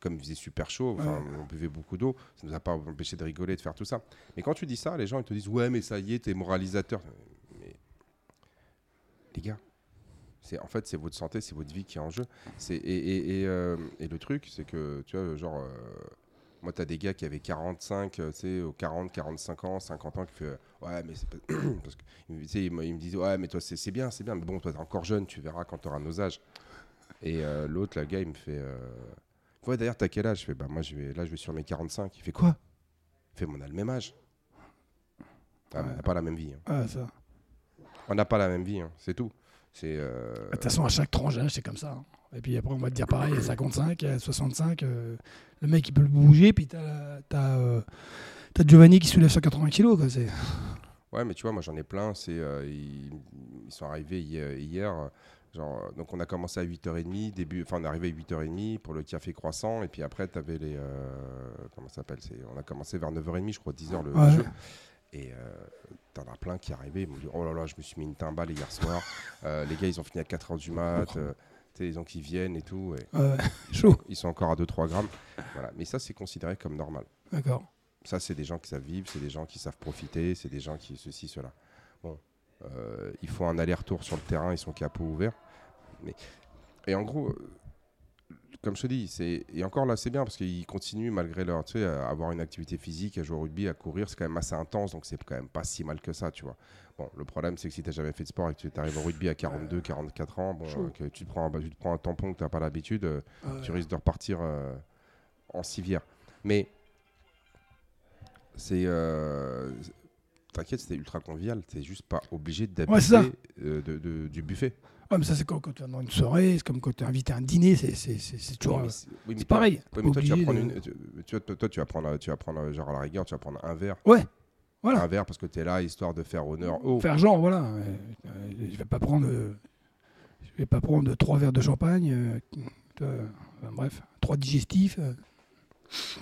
comme il faisait super chaud, on buvait beaucoup d'eau, ça ne nous a pas empêché de rigoler, de faire tout ça. Mais quand tu dis ça, les gens ils te disent ouais mais ça y est, t'es moralisateur. Mais les gars, c'est en fait c'est votre santé, c'est votre vie qui est en jeu. C'est et, et, et, euh, et le truc c'est que tu vois genre euh, moi t'as des gars qui avaient 45, euh, tu sais, aux 40, 45 ans, 50 ans qui fait ouais mais c'est pas parce que ils me disent ouais mais toi c'est bien, c'est bien, mais bon toi t'es encore jeune, tu verras quand tu auras nos âges. Et euh, l'autre, le gars, il me fait. Euh... Ouais, d'ailleurs, t'as quel âge? Je fais, bah, moi, je vais, là, je vais sur mes 45. Il fait quoi? Il fait, mais on a le même âge. Ah, mais on n'a pas la même vie. hein. Ah, ça. On n'a pas la même vie, hein, c'est tout. C'est. euh, De toute façon, à chaque tranche d'âge, c'est comme ça. hein. Et puis après, on va te dire pareil, à 55, à 65, euh, le mec, il peut le bouger, puis t'as t'as, euh, Giovanni qui soulève 180 kilos. Quoi. Ouais, mais tu vois, moi, j'en ai plein. C'est, euh, ils, ils sont arrivés hier. hier, euh, genre, euh, donc, on a commencé à 8h30. Début, enfin, on est arrivé à 8h30 pour le café croissant. Et puis après, tu avais les. euh, comment ça s'appelle c'est, On a commencé vers 9h30, je crois, 10h le, Ouais. jeu. Et euh, t'en as plein qui arrivaient. Ils m'ont dit Oh là là, je me suis mis une timbale hier soir. Euh, les gars, ils ont fini à 4h du mat. euh, les gens qui viennent et tout. Et chaud. ils sont encore à 2-3 grammes. Voilà. Mais ça, c'est considéré comme normal. D'accord. Ça, c'est des gens qui savent vivre, c'est des gens qui savent profiter, c'est des gens qui ceci, cela. Bon, euh, ils font un aller-retour sur le terrain, ils sont capots ouverts. Mais... Et en gros, euh, comme je te dis, c'est... et encore là, c'est bien parce qu'ils continuent malgré leur, tu sais, à avoir une activité physique, à jouer au rugby, à courir, c'est quand même assez intense, donc c'est quand même pas si mal que ça, tu vois. Bon, le problème, c'est que si tu n'as jamais fait de sport et que tu arrives au rugby à 42, 44 ans, bon, euh, que tu te prends, un- bah, tu te prends un tampon que tu n'as pas l'habitude, euh, Ouais. tu risques de repartir euh, en civière. Mais c'est. euh, T'inquiète, c'était ultra convivial. T'es juste pas obligé Ouais, c'est d'abuser euh, de, de- du buffet. Ouais, mais ça, c'est comme quand tu vas dans une soirée, c'est comme quand tu es invité à un dîner, c'est c'est- c'est- c'est toujours. Oui, mais c'est oui, mais c'est toi- pareil. oui, mais toi, tu vas prendre de- une- tu, tu vois, toi, toi, tu vas prendre, tu vas prendre, genre à la rigueur, tu vas prendre un verre. Ouais, voilà. Un verre parce que tu es là, histoire de faire honneur au. Faire genre, voilà. euh, je vais pas prendre. je vais pas prendre trois verres de champagne. enfin, bref, trois digestifs.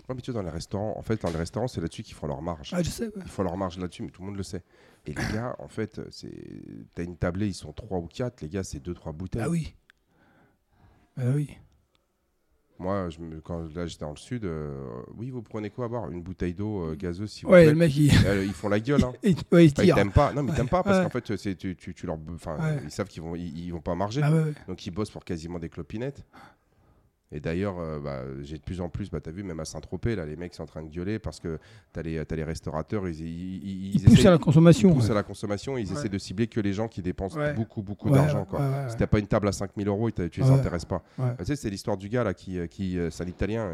Ouais, mais tu vois, dans les restaurants, en fait, dans les restaurants, c'est là-dessus qu'ils font leur marge. Ah, je sais. ouais. Ils font leur marge là-dessus, mais tout le monde le sait. Et les gars, en fait, c'est, t'as une tablée, ils sont trois ou quatre. Les gars, c'est deux, trois bouteilles. Ah oui. Ah oui. Moi, je me- quand là j'étais dans le sud, euh, oui, vous prenez quoi à boire? Une bouteille d'eau euh, gazeuse, s'il vous Ouais, plaît. le mec, il, Euh, ils font la gueule. Hein. il- ouais, Enfin, ils t'aiment pas. Non, mais ils t'aiment pas parce Ouais. qu'en fait, c'est, tu, tu, tu leur, enfin, Ouais. ils savent qu'ils vont, ils, ils vont pas marger. Ah ouais, ouais. Donc ils bossent pour quasiment des clopinettes. Et d'ailleurs, euh, bah, j'ai de plus en plus, bah, tu as vu, même à Saint-Tropez, là, les mecs sont en train de gueuler parce que tu as, les restaurateurs, ils, ils, ils, poussent à la consommation. Ils poussent à la consommation, ils essaient de cibler que les gens qui dépensent beaucoup, beaucoup d'argent. si tu pas une table à 5000 euros, tu les intéresses pas. tu sais, c'est l'histoire du gars là, qui, qui c'est un Italien.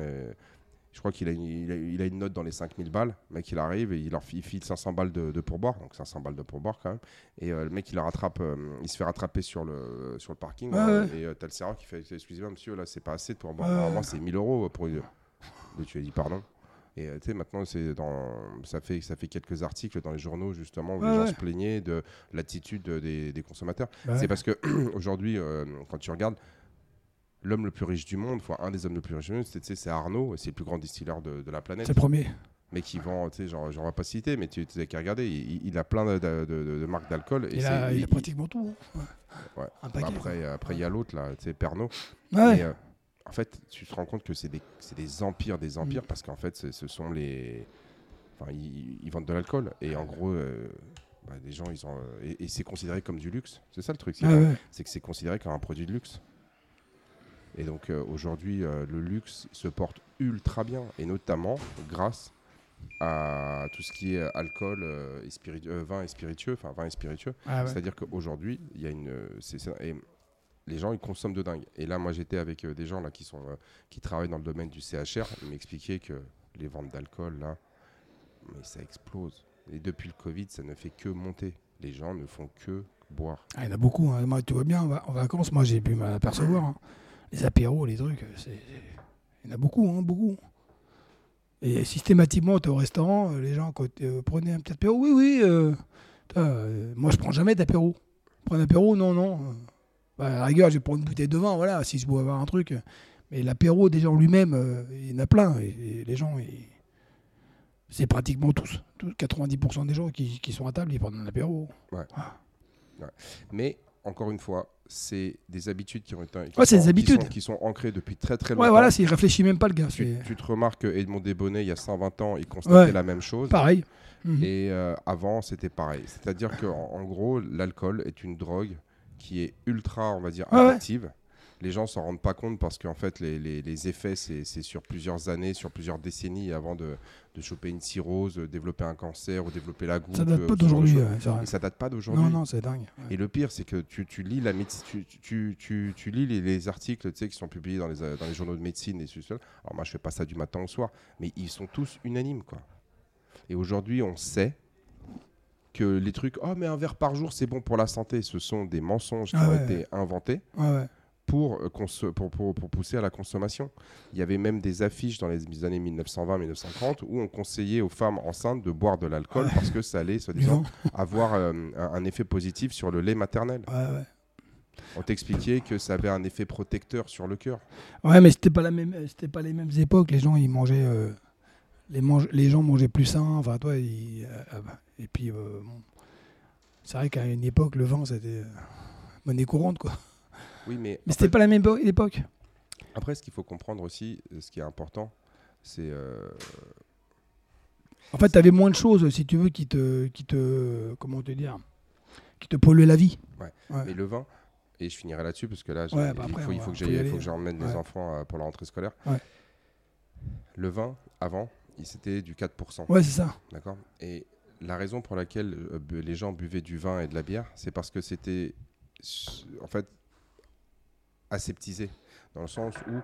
Je crois qu'il a, il a, une note dans les 5000 balles. Le mec, il arrive et il leur file 500 balles de, pourboire. Donc 500 balles de pourboire quand même. Et euh, le mec, il, rattrape, euh, il se fait rattraper sur le, sur le parking. Euh, et t'as le serveur qui fait Excusez-moi, monsieur, là, c'est pas assez de pourboire. Normalement, c'est 1000 euros pour. Et tu lui as dit pardon. Et tu sais, maintenant, c'est dans, ça, fait, ça fait quelques articles dans les journaux, justement, où les gens se plaignaient de l'attitude des, des, consommateurs. C'est parce que aujourd'hui, quand tu regardes, l'homme le plus riche du monde, enfin un des hommes les plus riches du monde, c'est Arnaud, c'est le plus grand distilleur de, la planète. C'est le premier. Mais qui vend, tu sais, genre, j'en vais pas citer, mais tu n'as qu'à regarder, il, a plein de, marques d'alcool. Il, a, il, a pratiquement tout. Hein. Ouais. après, après, il y a l'autre, là, tu sais, Pernod. Ouais. Euh, en fait, tu te rends compte que c'est des, des, empires, des empires, mm. parce qu'en fait, ce sont les. Enfin, ils, vendent de l'alcool. Et en gros, euh, bah, les gens, ils ont. Euh, et, c'est considéré comme du luxe. C'est ça le truc. C'est que c'est considéré comme un produit de luxe. Et donc euh, aujourd'hui, euh, le luxe se porte ultra bien, et notamment grâce à tout ce qui est alcool euh, et vin et spiritueux, enfin vin et spiritueux. Ah C'est-à-dire qu'aujourd'hui, il y a une, et les gens ils consomment de dingue. Et là, moi, j'étais avec des gens là qui sont qui travaillent dans le domaine du CHR, ils m'expliquaient que les ventes d'alcool là, mais ça explose. Et depuis le Covid, ça ne fait que monter. Les gens ne font que boire. Ah, il y en a beaucoup. Hein. Moi, tu vois bien, en vacances, moi, j'ai pu m'apercevoir. Hein les apéros, les trucs, il y en a beaucoup, hein, beaucoup. Et systématiquement, tu es au restaurant, euh, les gens, quand euh, prenez un petit apéro, oui, oui, euh, moi je prends jamais d'apéro. Prends un apéro, non, non. Bah, à la rigueur, je vais prendre une bouteille de vin, voilà, si je dois avoir un truc. Mais l'apéro, déjà en lui-même, il y en a plein. Et, les gens, c'est pratiquement tous. 90% des gens qui, sont à table, ils prennent un apéro. Ouais. Mais, encore une fois, c'est des habitudes qui ont été qui, sont, des habitudes. Qui, sont, ancrées depuis très très longtemps. Ouais, voilà, s'il réfléchit même pas le gars. Tu, te remarques Edmond Desbonnets, il y a 120 ans, il constatait la même chose. Pareil. Mhm. Et euh, avant, c'était pareil. C'est-à-dire qu'en en gros, l'alcool est une drogue qui est ultra, on va dire, addictive les gens s'en rendent pas compte parce qu'en fait, les, les, effets, c'est sur plusieurs années, sur plusieurs décennies avant de, de choper une cirrhose, développer un cancer ou développer la goutte. Ça date pas d'aujourd'hui. ça date pas d'aujourd'hui. Non, non, c'est dingue. Et le pire, c'est que tu, tu, lis, la tu, tu, tu, tu lis les, articles qui sont publiés dans les, dans les journaux de médecine et tout Alors moi, je fais pas ça du matin au soir, mais ils sont tous unanimes. quoi. Et aujourd'hui, on sait que les trucs, oh mais un verre par jour c'est bon pour la santé, ce sont des mensonges qui ah ont été inventés. ouais pour, euh, pour, pour, pour, pousser à la consommation. Il y avait même des affiches dans les années 1920-1930 où on conseillait aux femmes enceintes de boire de l'alcool parce que ça allait, soi-disant, avoir euh, un, effet positif sur le lait maternel. On t'expliquait que ça avait un effet protecteur sur le cœur. Ouais, mais c'était pas la même, c'était pas les mêmes époques. Les gens, ils mangeaient, euh, les, les gens mangeaient plus sain. Enfin, toi, et puis, c'est vrai qu'à une époque, le vin, c'était monnaie courante, quoi. Oui, mais. Mais c'était pas la même époque. Après, ce qu'il faut comprendre aussi, euh, ce qui est important, c'est. Euh, en fait, tu avais moins de choses, si tu veux, qui te, qui te, comment te dire, qui te polluaient la vie. Ouais. Mais le vin, et je finirai là-dessus parce que là, bah il, faut, il, faut, que il faut que j'emmène les enfants euh, pour la rentrée scolaire. Le vin, avant, c'était du 4%. Ouais, c'est ça. D'accord? Et la raison pour laquelle les gens buvaient du vin et de la bière, c'est parce que c'était, en fait, aseptisé, dans le sens où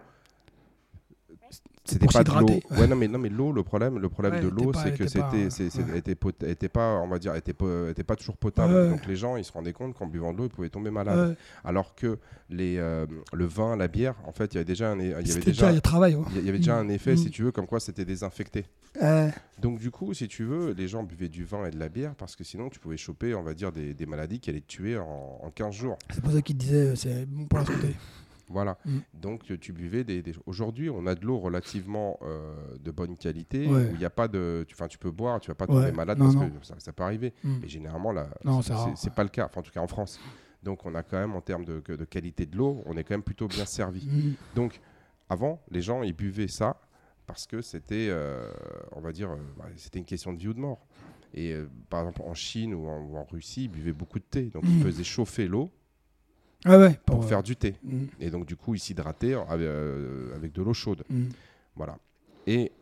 c'était pas de l'eau. Ouais, non mais non mais l'eau, le problème, le problème de l'eau, c'est que c'était, était, était, pas, on va dire, était pas, était pas toujours potable. Donc les gens, ils se rendaient compte qu'en buvant de l'eau, ils pouvaient tomber malades. Alors que les, euh, le vin, la bière, en fait, il y avait déjà un, il y avait déjà, il travail, il y avait déjà un effet, si mm. tu veux, comme quoi c'était désinfecté. Donc du coup, si tu veux, les gens buvaient du vin et de la bière parce que sinon, tu pouvais choper, on va dire, des, des maladies qui allaient te tuer en, en 15 jours. C'est pour ça qu'ils disaient, c'est bon pour la santé. Voilà. Mm. Donc tu buvais des. Aujourd'hui, on a de l'eau relativement euh, de bonne qualité où il n'y a pas de. Tu, tu peux boire, tu vas pas tomber malade parce que ça, peut arriver. Mm. Mais généralement, là, c'est pas le cas. Enfin, en tout cas, en France. Donc on a quand même, en termes de, de qualité de l'eau, on est quand même plutôt bien servi. Mm. Donc avant, les gens, ils buvaient ça parce que c'était, euh, on va dire, euh, bah, c'était une question de vie ou de mort. Et par exemple, en Chine ou en, Russie, ils buvaient beaucoup de thé. Donc ils faisaient chauffer l'eau Ah ouais, pour pour, faire du thé. Mm, Et donc, du coup, il s'hydratait avec, euh, avec de l'eau chaude. mm. Voilà. Et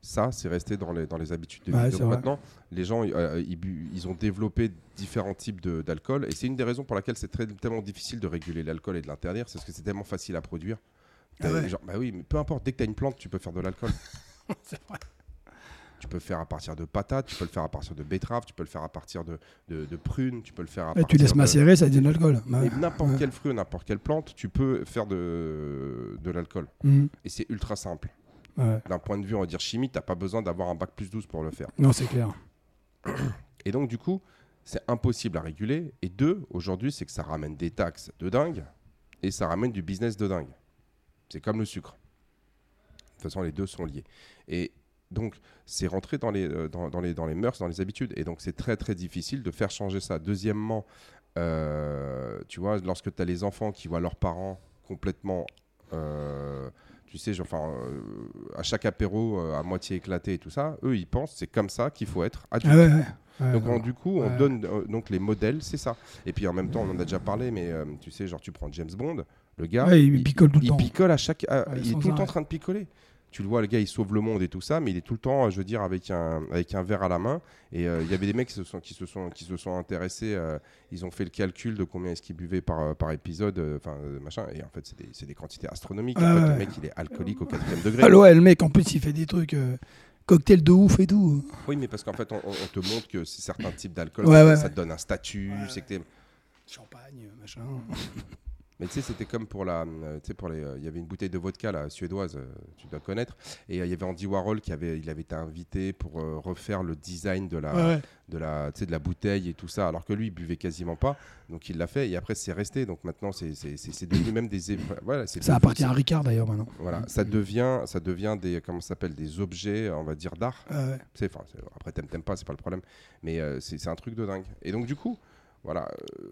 ça, c'est resté dans les, dans les habitudes de vie. Donc maintenant, les gens, euh, ils, ils ont développé différents types d'alcool. Et c'est une des raisons pour laquelle c'est très, tellement difficile de réguler l'alcool et de l'interdire. C'est parce que c'est tellement facile à produire. Ah T'as- ouais. genre, bah oui, mais peu importe, dès que tu as une plante, tu peux faire de l'alcool. C'est vrai. Tu peux le faire à partir de patates, tu peux le faire à partir de betteraves, tu peux le faire à partir de, de, de prunes, tu peux le faire à Et partir tu laisses de- macérer, ça devient de l'alcool. N'importe ouais. quel fruit, n'importe quelle plante, tu peux faire de, de l'alcool. Mm, Et c'est ultra simple. ouais. D'un point de vue, on va dire chimie, t'as pas besoin d'avoir un bac plus 12 pour le faire. Non, c'est clair. Et donc, du coup, c'est impossible à réguler. Et deux, aujourd'hui, c'est que ça ramène des taxes de dingue et ça ramène du business de dingue. C'est comme le sucre. De toute façon, les deux sont liés. Et donc, c'est rentré dans les, euh, dans, dans les, dans les mœurs, dans les habitudes. Et donc, c'est très, très difficile de faire changer ça. Deuxièmement, euh, tu vois, lorsque tu as les enfants qui voient leurs parents complètement. euh, tu sais, enfin, euh, à chaque apéro à moitié éclaté et tout ça, eux, ils pensent c'est comme ça qu'il faut être adulte. Ah ouais, ouais. Ouais, Donc on- du coup, on donne donc les modèles, c'est ça. Et puis en même temps, on en a déjà parlé, mais tu sais, genre tu prends James Bond, le gars, il picole tout le il temps. picole à chaque, à- il est tout le temps en train de picoler. Tu le vois, le gars, il sauve le monde et tout ça, mais il est tout le temps, je veux dire, avec un avec un verre à la main. Et euh, il y avait des mecs qui se sont qui se sont qui se sont intéressés. euh, ils ont fait le calcul de combien est-ce qu'ils buvaient par euh, par épisode, enfin euh, machin. Et en fait, c'est des, des quantités astronomiques. Ah en fait, ouais. le mec, il est alcoolique au quatrième degré. Ah ouais, le mec, en plus, il fait des trucs. cocktail de ouf et tout. Oui, mais parce qu'en fait, on, te montre que c'est certains types d'alcool, Ouais, ça, ouais, ça ouais. te donne un statut, Ouais, c'est que t'es- Champagne, machin. Mais tu sais, c'était comme pour la. euh, tu sais, pour les. euh, Il y avait une bouteille de vodka, la suédoise, euh, tu dois connaître. Et il y avait Andy Warhol qui avait, il avait été invité pour refaire le design de la, Ouais, de, la, de la bouteille et tout ça. Alors que lui, il buvait quasiment pas. Donc il l'a fait. Et après, c'est resté. Donc maintenant, c'est devenu même des. Voilà, Ça appartient à Ricard d'ailleurs maintenant. Voilà, ça devient, ça devient des, comment s'appelle, des objets, on va dire d'art. Ouais, c'est- après t'aimes t'aimes pas, c'est pas le problème. Mais euh, c'est c'est un truc de dingue. Et donc du coup, voilà. euh,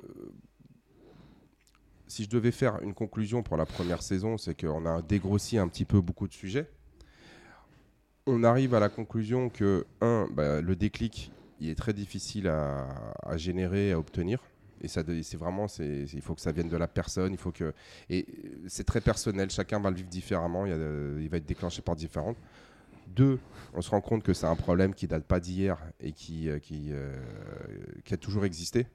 si je devais faire une conclusion pour la première saison, c'est qu'on a dégrossi un petit peu beaucoup de sujets. On arrive à la conclusion que, un, bah, le déclic, il est très difficile à, générer, à obtenir. Et ça, c'est vraiment, c'est, il faut que ça vienne de la personne. Il faut que, et c'est très personnel. Chacun va le vivre différemment. Il, va être déclenché par différentes. Deux, on se rend compte que c'est un problème qui date pas d'hier et qui, euh, euh, qui a toujours existé.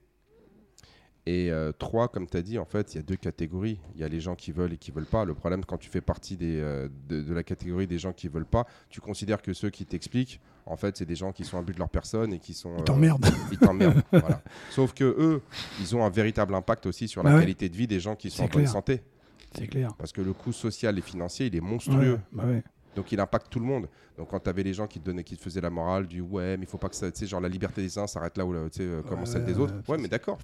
Et euh, trois, comme tu as dit, en fait, il y a deux catégories. Il y a les gens qui veulent et qui veulent pas. Le problème, quand tu fais partie des, euh, de, de la catégorie des gens qui veulent pas, tu considères que ceux qui t'expliquent, en fait, c'est des gens qui sont à but de leur personne et qui sont. Ils euh, t'emmerdent. ils t'emmerdent. voilà. Sauf que eux, ils ont un véritable impact aussi sur la Bah ouais. qualité de vie des gens qui sont en bonne santé. C'est clair. Parce que le coût social et financier, il est monstrueux. Ouais, bah ouais. Donc il impacte tout le monde. Donc quand tu avais les gens qui te donnaient, qui te faisaient la morale du ouais, mais il faut pas que ça, tu sais, genre la liberté des uns s'arrête là où la- tu sais, euh, Ouais, celle des autres. ouais, mais d'accord.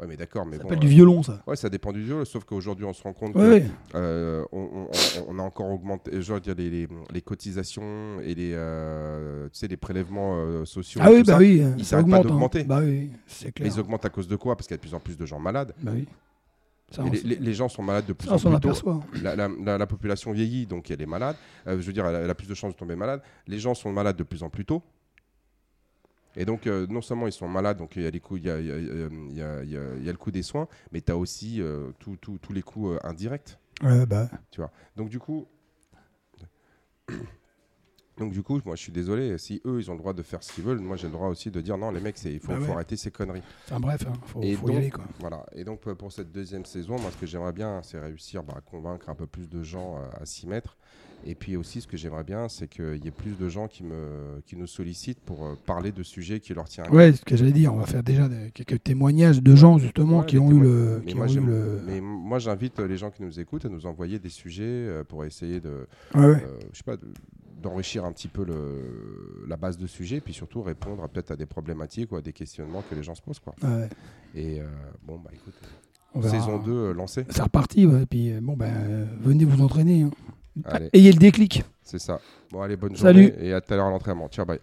Ouais, mais d'accord, mais Ça bon. s'appelle euh, du violon, ça. Ouais, ça dépend du jeu. Sauf qu'aujourd'hui, on se rend compte Ouais, que euh, on, on- on- on a encore augmenté, je veux dire, les, les- les cotisations et les, euh, tu sais, les prélèvements sociaux. Ah oui, bah ça. oui, ils ça pas augmente. hein. Bah oui, c'est Mais ils augmentent à cause de quoi? Parce qu'il y a de plus en plus de gens malades. Bah oui. Ça, les, s- les- les gens sont malades de plus ça, en plus tôt. La, la- la- la population vieillit, donc elle est malade. Euh, je veux dire, elle a, elle a plus de chances de tomber malade. Les gens sont malades de plus en plus tôt. Et donc, euh, non seulement ils sont malades, donc il y a, les coûts- il y a, il y a- il y a- il y a- il y a le coût des soins, mais tu as aussi euh, tous les coûts euh, indirects. Ouais, bah. Tu vois. Donc, du coup. Donc du coup, moi je suis désolé, si eux ils ont le droit de faire ce qu'ils veulent, moi j'ai le droit aussi de dire non les mecs, il faut, Bah faut arrêter ces conneries. Enfin bref, hein, faut, Et faut donc- y aller quoi. Voilà. Et donc pour- cette deuxième saison, moi ce que j'aimerais bien, c'est réussir bah, à convaincre un peu plus de gens à s'y mettre. Et puis aussi ce que j'aimerais bien, c'est qu'il y ait plus de gens qui, me, qui nous sollicitent pour euh, parler de sujets qui leur tiennent à cœur. Ouais, ce que j'allais dire, on va faire déjà des- quelques témoignages de gens justement Ouais, qui ont eu le. Mais Qui moi, ont eu j'aime- le... Mais moi j'invite les gens qui nous écoutent à nous envoyer des sujets euh, pour essayer de, Ouais, ouais. euh, je sais pas, de- d'enrichir un petit peu le, la base de sujets, puis surtout répondre peut-être à des problématiques ou à des questionnements que les gens se posent. Quoi. ouais. Et euh, bon, bah écoute, On verra. saison 2 euh, lancée. C'est reparti, ouais. Puis bon, ben, venez vous entraîner. hein. Allez, Ayez le déclic. c'est ça. Bon, allez, bonne Salut. journée et à tout à l'heure à l'entraînement. Ciao, bye.